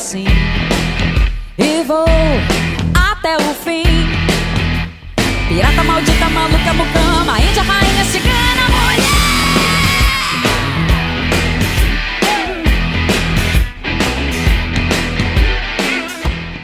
Assim e vou até o fim. Pirata maldita, maluca, mucama, índia, rainha, cigana, mulher.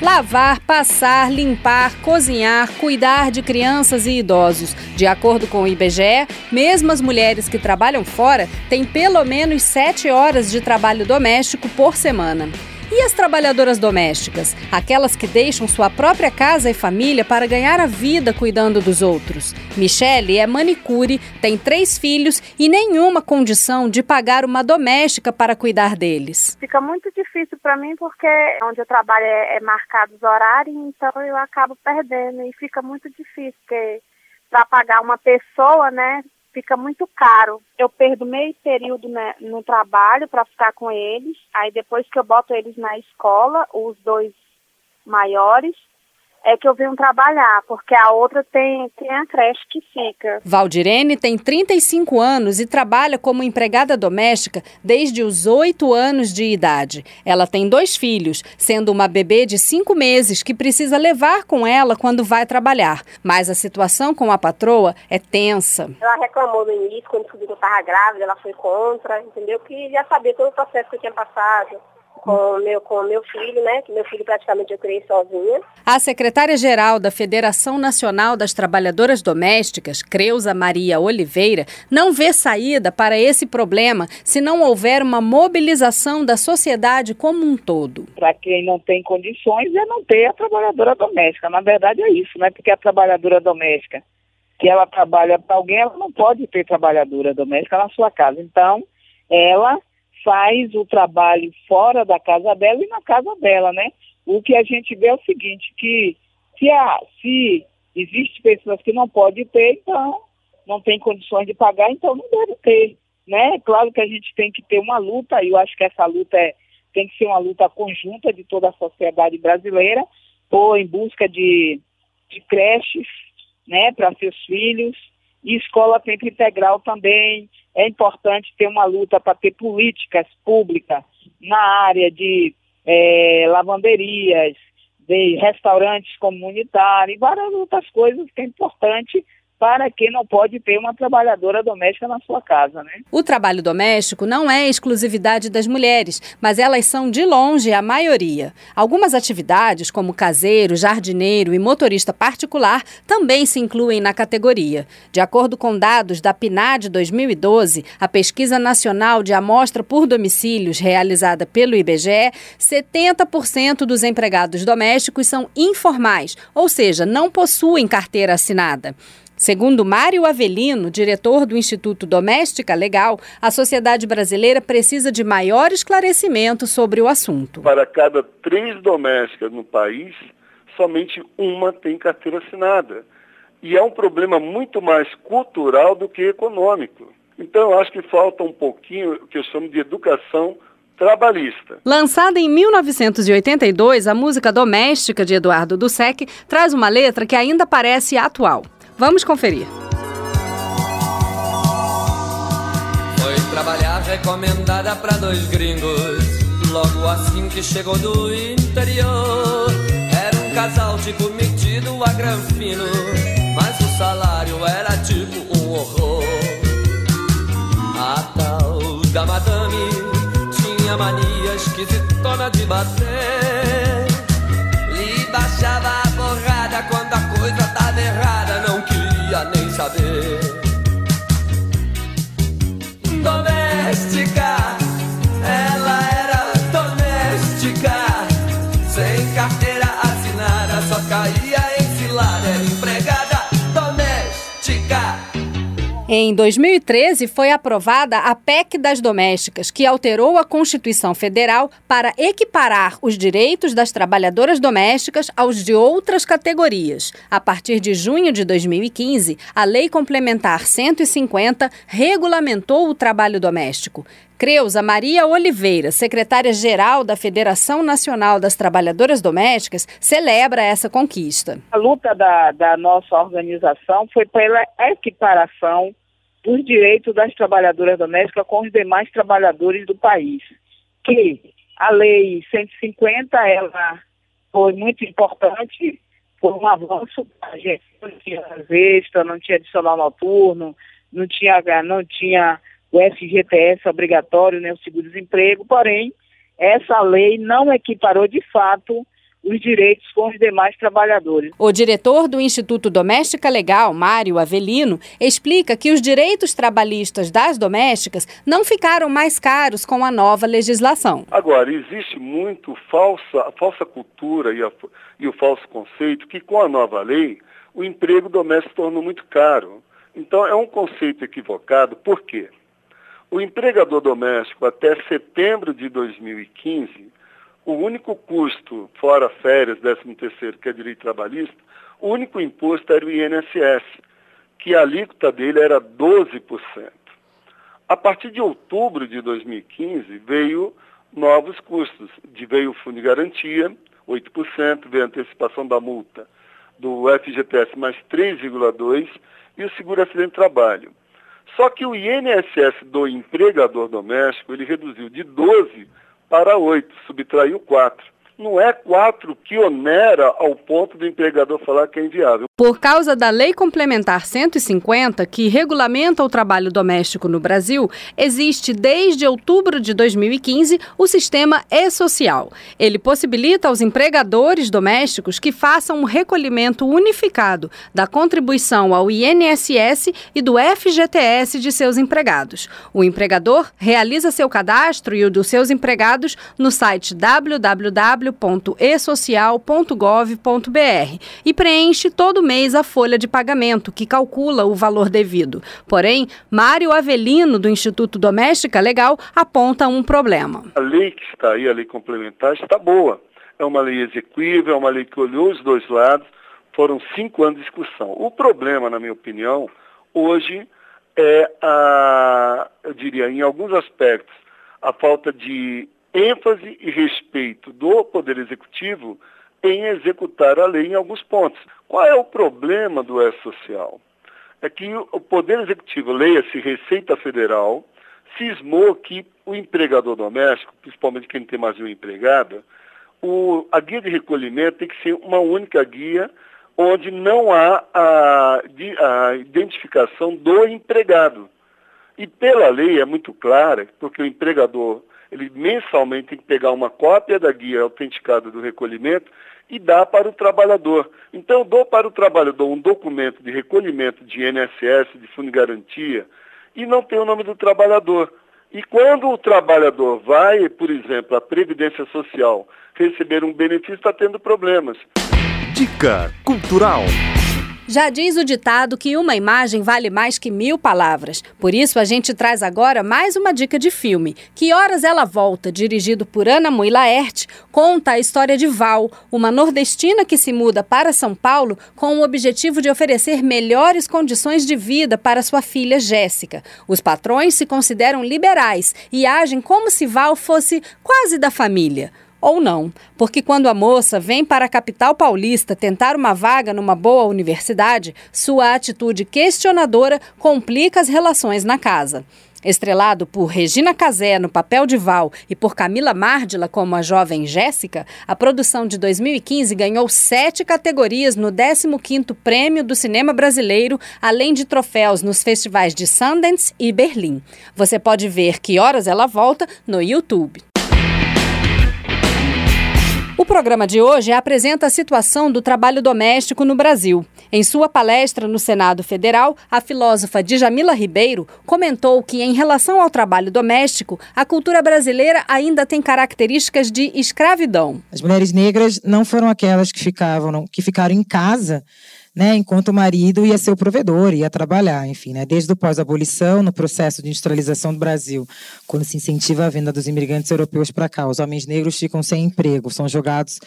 Lavar, passar, limpar, cozinhar, cuidar de crianças e idosos. De acordo com o IBGE, mesmo as mulheres que trabalham fora têm pelo menos sete horas de trabalho doméstico por semana. E as trabalhadoras domésticas? Aquelas que deixam sua própria casa e família para ganhar a vida cuidando dos outros. Michele é manicure, tem três filhos e nenhuma condição de pagar uma doméstica para cuidar deles. Fica muito difícil para mim porque onde eu trabalho é, é marcado os horários, então eu acabo perdendo e fica muito difícil, porque para pagar uma pessoa, né, fica muito caro. Eu perdo meio período né, no trabalho para ficar com eles. Aí depois que eu boto eles na escola, os dois maiores, é que eu venho trabalhar, porque a outra tem, tem a creche que fica. Valdirene tem 35 anos e trabalha como empregada doméstica desde os 8 anos de idade. Ela tem dois filhos, sendo uma bebê de 5 meses que precisa levar com ela quando vai trabalhar. Mas a situação com a patroa é tensa. Ela reclamou no início, quando descobriu que eu estava grávida, ela foi contra, entendeu? Que já sabia todo o processo que eu tinha passado com meu com meu filho, né? Que meu filho praticamente eu criei sozinha. A secretária-geral da Federação Nacional das Trabalhadoras Domésticas, Creuza Maria Oliveira, não vê saída para esse problema se não houver uma mobilização da sociedade como um todo. Para quem não tem condições é não ter a trabalhadora doméstica. Na verdade é isso, né? Porque a trabalhadora doméstica que ela trabalha para alguém, ela não pode ter trabalhadora doméstica na sua casa. Então, ela faz o trabalho fora da casa dela e na casa dela, né? O que a gente vê é o seguinte, que se, há, se existe pessoas que não podem ter, então não tem condições de pagar, então não deve ter, né? Claro que a gente tem que ter uma luta, e eu acho que essa luta é, tem que ser uma luta conjunta de toda a sociedade brasileira, ou em busca de, de creches, né, para seus filhos, e escola tempo integral também, é importante ter uma luta para ter políticas públicas na área de é, lavanderias, de restaurantes comunitários várias outras coisas que é importante para quem não pode ter uma trabalhadora doméstica na sua casa, né? O trabalho doméstico não é exclusividade das mulheres, mas elas são de longe a maioria. Algumas atividades, como caseiro, jardineiro e motorista particular, também se incluem na categoria. De acordo com dados da PNAD 2012, a Pesquisa Nacional de Amostra por Domicílios realizada pelo IBGE, 70% dos empregados domésticos são informais, ou seja, não possuem carteira assinada. Segundo Mário Avelino, diretor do Instituto Doméstica Legal, a sociedade brasileira precisa de maior esclarecimento sobre o assunto. Para cada três domésticas no país, somente uma tem carteira assinada. E é um problema muito mais cultural do que econômico. Então, eu acho que falta um pouquinho, o que eu chamo de educação trabalhista. Lançada em 1982, a música doméstica de Eduardo Dussek traz uma letra que ainda parece atual. Vamos conferir. Foi trabalhar recomendada para dois gringos. Logo assim que chegou do interior. Era um casal tipo metido a granfino. Mas o salário era tipo um horror. A tal da madame tinha mania esquisitona de bater. Lhe baixava saber. Doméstica, Em 2013, foi aprovada a PEC das Domésticas, que alterou a Constituição Federal para equiparar os direitos das trabalhadoras domésticas aos de outras categorias. A partir de junho de 2015, a Lei Complementar 150 regulamentou o trabalho doméstico. Creuza Maria Oliveira, secretária-geral da Federação Nacional das Trabalhadoras Domésticas, celebra essa conquista. A luta da, da nossa organização foi pela equiparação dos direitos das trabalhadoras domésticas com os demais trabalhadores do país, que A lei 150, ela foi muito importante, foi um avanço, a gente não tinha extra, não tinha adicional noturno, não tinha, não tinha o FGTS obrigatório, né, o seguro-desemprego, porém, essa lei não equiparou de fato os direitos com os demais trabalhadores. O diretor do Instituto Doméstica Legal, Mário Avelino, explica que os direitos trabalhistas das domésticas não ficaram mais caros com a nova legislação. Agora, existe muito falsa, a falsa cultura e, a, e o falso conceito que com a nova lei o emprego doméstico se tornou muito caro. Então é um conceito equivocado, por quê? O empregador doméstico até setembro de 2015 o único custo, fora férias, 13 terceiro, que é direito trabalhista, o único imposto era o INSS, que a alíquota dele era 12%. A partir de outubro de 2015, veio novos custos. De, veio o Fundo de Garantia, 8%, veio a antecipação da multa do FGTS mais 3,2% e o Seguro Acidente de Trabalho. Só que o INSS do empregador doméstico, ele reduziu de 12% para 8, subtraiu 4 não é quatro que onera ao ponto do empregador falar que é inviável. Por causa da Lei Complementar 150, que regulamenta o trabalho doméstico no Brasil, existe desde outubro de 2015 o sistema e-social. Ele possibilita aos empregadores domésticos que façam um recolhimento unificado da contribuição ao INSS e do FGTS de seus empregados. O empregador realiza seu cadastro e o dos seus empregados no site www www.esocial.gov.br e preenche todo mês a folha de pagamento, que calcula o valor devido. Porém, Mário Avelino, do Instituto Doméstica Legal, aponta um problema. A lei que está aí, a lei complementar, está boa. É uma lei execuível, é uma lei que olhou os dois lados, foram cinco anos de discussão. O problema, na minha opinião, hoje é a, eu diria, em alguns aspectos, a falta de ênfase e respeito do Poder Executivo em executar a lei em alguns pontos. Qual é o problema do S-Social? É que o Poder Executivo, leia-se Receita Federal, cismou que o empregador doméstico, principalmente quem tem mais de uma empregada, o, a guia de recolhimento tem que ser uma única guia onde não há a, a identificação do empregado. E pela lei é muito clara, porque o empregador ele mensalmente tem que pegar uma cópia da guia autenticada do recolhimento e dar para o trabalhador. Então, dou para o trabalhador um documento de recolhimento de INSS, de fundo de garantia, e não tem o nome do trabalhador. E quando o trabalhador vai, por exemplo, à Previdência Social receber um benefício, está tendo problemas. Dica Cultural. Já diz o ditado que uma imagem vale mais que mil palavras. Por isso, a gente traz agora mais uma dica de filme. Que Horas Ela Volta, dirigido por Ana Mui Laerte, conta a história de Val, uma nordestina que se muda para São Paulo com o objetivo de oferecer melhores condições de vida para sua filha Jéssica. Os patrões se consideram liberais e agem como se Val fosse quase da família ou não, porque quando a moça vem para a capital paulista tentar uma vaga numa boa universidade, sua atitude questionadora complica as relações na casa. Estrelado por Regina Casé no papel de Val e por Camila Márdila como a jovem Jéssica, a produção de 2015 ganhou sete categorias no 15º Prêmio do Cinema Brasileiro, além de troféus nos festivais de Sundance e Berlim. Você pode ver que horas ela volta no YouTube. O programa de hoje apresenta a situação do trabalho doméstico no Brasil. Em sua palestra no Senado Federal, a filósofa Djamila Ribeiro comentou que, em relação ao trabalho doméstico, a cultura brasileira ainda tem características de escravidão. As mulheres negras não foram aquelas que ficavam, que ficaram em casa né, enquanto o marido ia ser o provedor, ia trabalhar, enfim, né, desde o pós-abolição, no processo de industrialização do Brasil, quando se incentiva a venda dos imigrantes europeus para cá, os homens negros ficam sem emprego, são jogados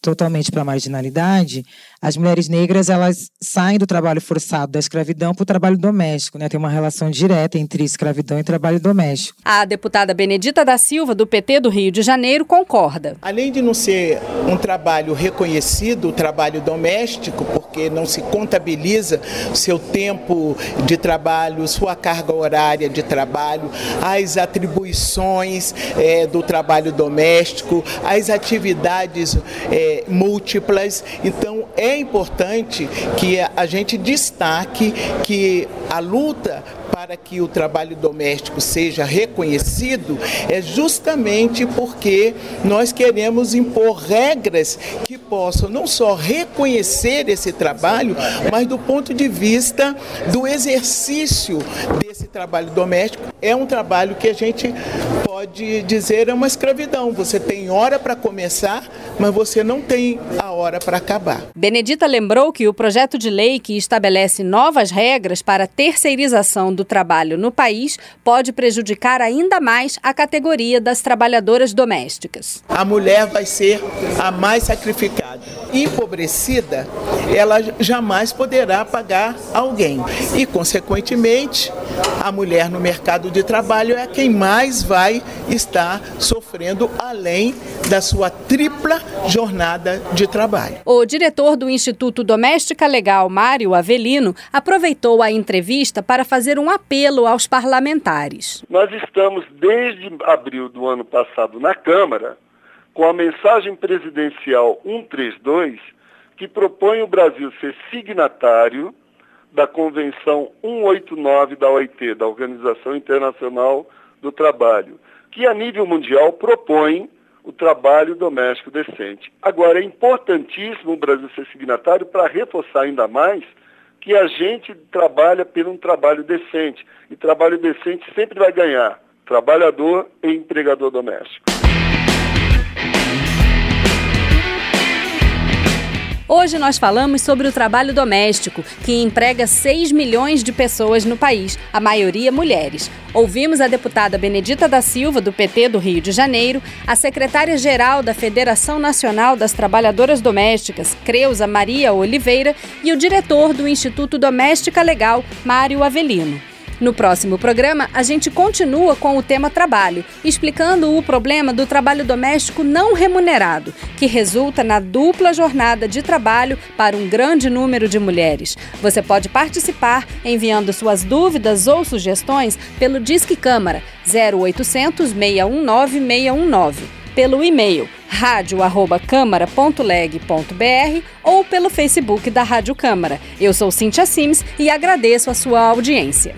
totalmente para a marginalidade, as mulheres negras elas saem do trabalho forçado da escravidão para o trabalho doméstico, né? Tem uma relação direta entre escravidão e trabalho doméstico. A deputada Benedita da Silva, do PT do Rio de Janeiro, concorda. Além de não ser um trabalho reconhecido, o trabalho doméstico, porque não se contabiliza seu tempo de trabalho, sua carga horária de trabalho, as atribuições é, do trabalho doméstico, as atividades é, múltiplas. Então, é importante que a gente destaque que a luta para que o trabalho doméstico seja reconhecido é justamente porque nós queremos impor regras que possam não só reconhecer esse trabalho, mas do ponto de vista do exercício desse trabalho doméstico. É um trabalho que a gente pode dizer é uma escravidão. Você tem hora para começar, mas você não tem a hora para acabar. Benedita lembrou que o projeto de lei que estabelece novas regras para a terceirização do trabalho no país pode prejudicar ainda mais a categoria das trabalhadoras domésticas. A mulher vai ser a mais sacrificada. Empobrecida, ela jamais poderá pagar alguém. E, consequentemente, a mulher no mercado de trabalho é quem mais vai estar sofrendo além da sua tripla jornada de trabalho. O diretor do Instituto Doméstica Legal, Mário Avelino, aproveitou a entrevista para fazer um apelo aos parlamentares. Nós estamos desde abril do ano passado na Câmara com a mensagem presidencial 132 que propõe o Brasil ser signatário da Convenção 189 da OIT, da Organização Internacional do Trabalho, que a nível mundial propõe o trabalho doméstico decente. Agora, é importantíssimo o Brasil ser signatário para reforçar ainda mais que a gente trabalha por um trabalho decente. E trabalho decente sempre vai ganhar trabalhador e empregador doméstico. Hoje nós falamos sobre o trabalho doméstico, que emprega 6 milhões de pessoas no país, a maioria mulheres. Ouvimos a deputada Benedita da Silva, do PT do Rio de Janeiro, a secretária-geral da Federação Nacional das Trabalhadoras Domésticas, Creuza Maria Oliveira, e o diretor do Instituto Doméstica Legal, Mário Avelino. No próximo programa, a gente continua com o tema trabalho, explicando o problema do trabalho doméstico não remunerado, que resulta na dupla jornada de trabalho para um grande número de mulheres. Você pode participar enviando suas dúvidas ou sugestões pelo Disque Câmara 0800 619 619 pelo e-mail radio@câmara.leg.br ou pelo Facebook da Rádio Câmara. Eu sou Cintia Sims e agradeço a sua audiência.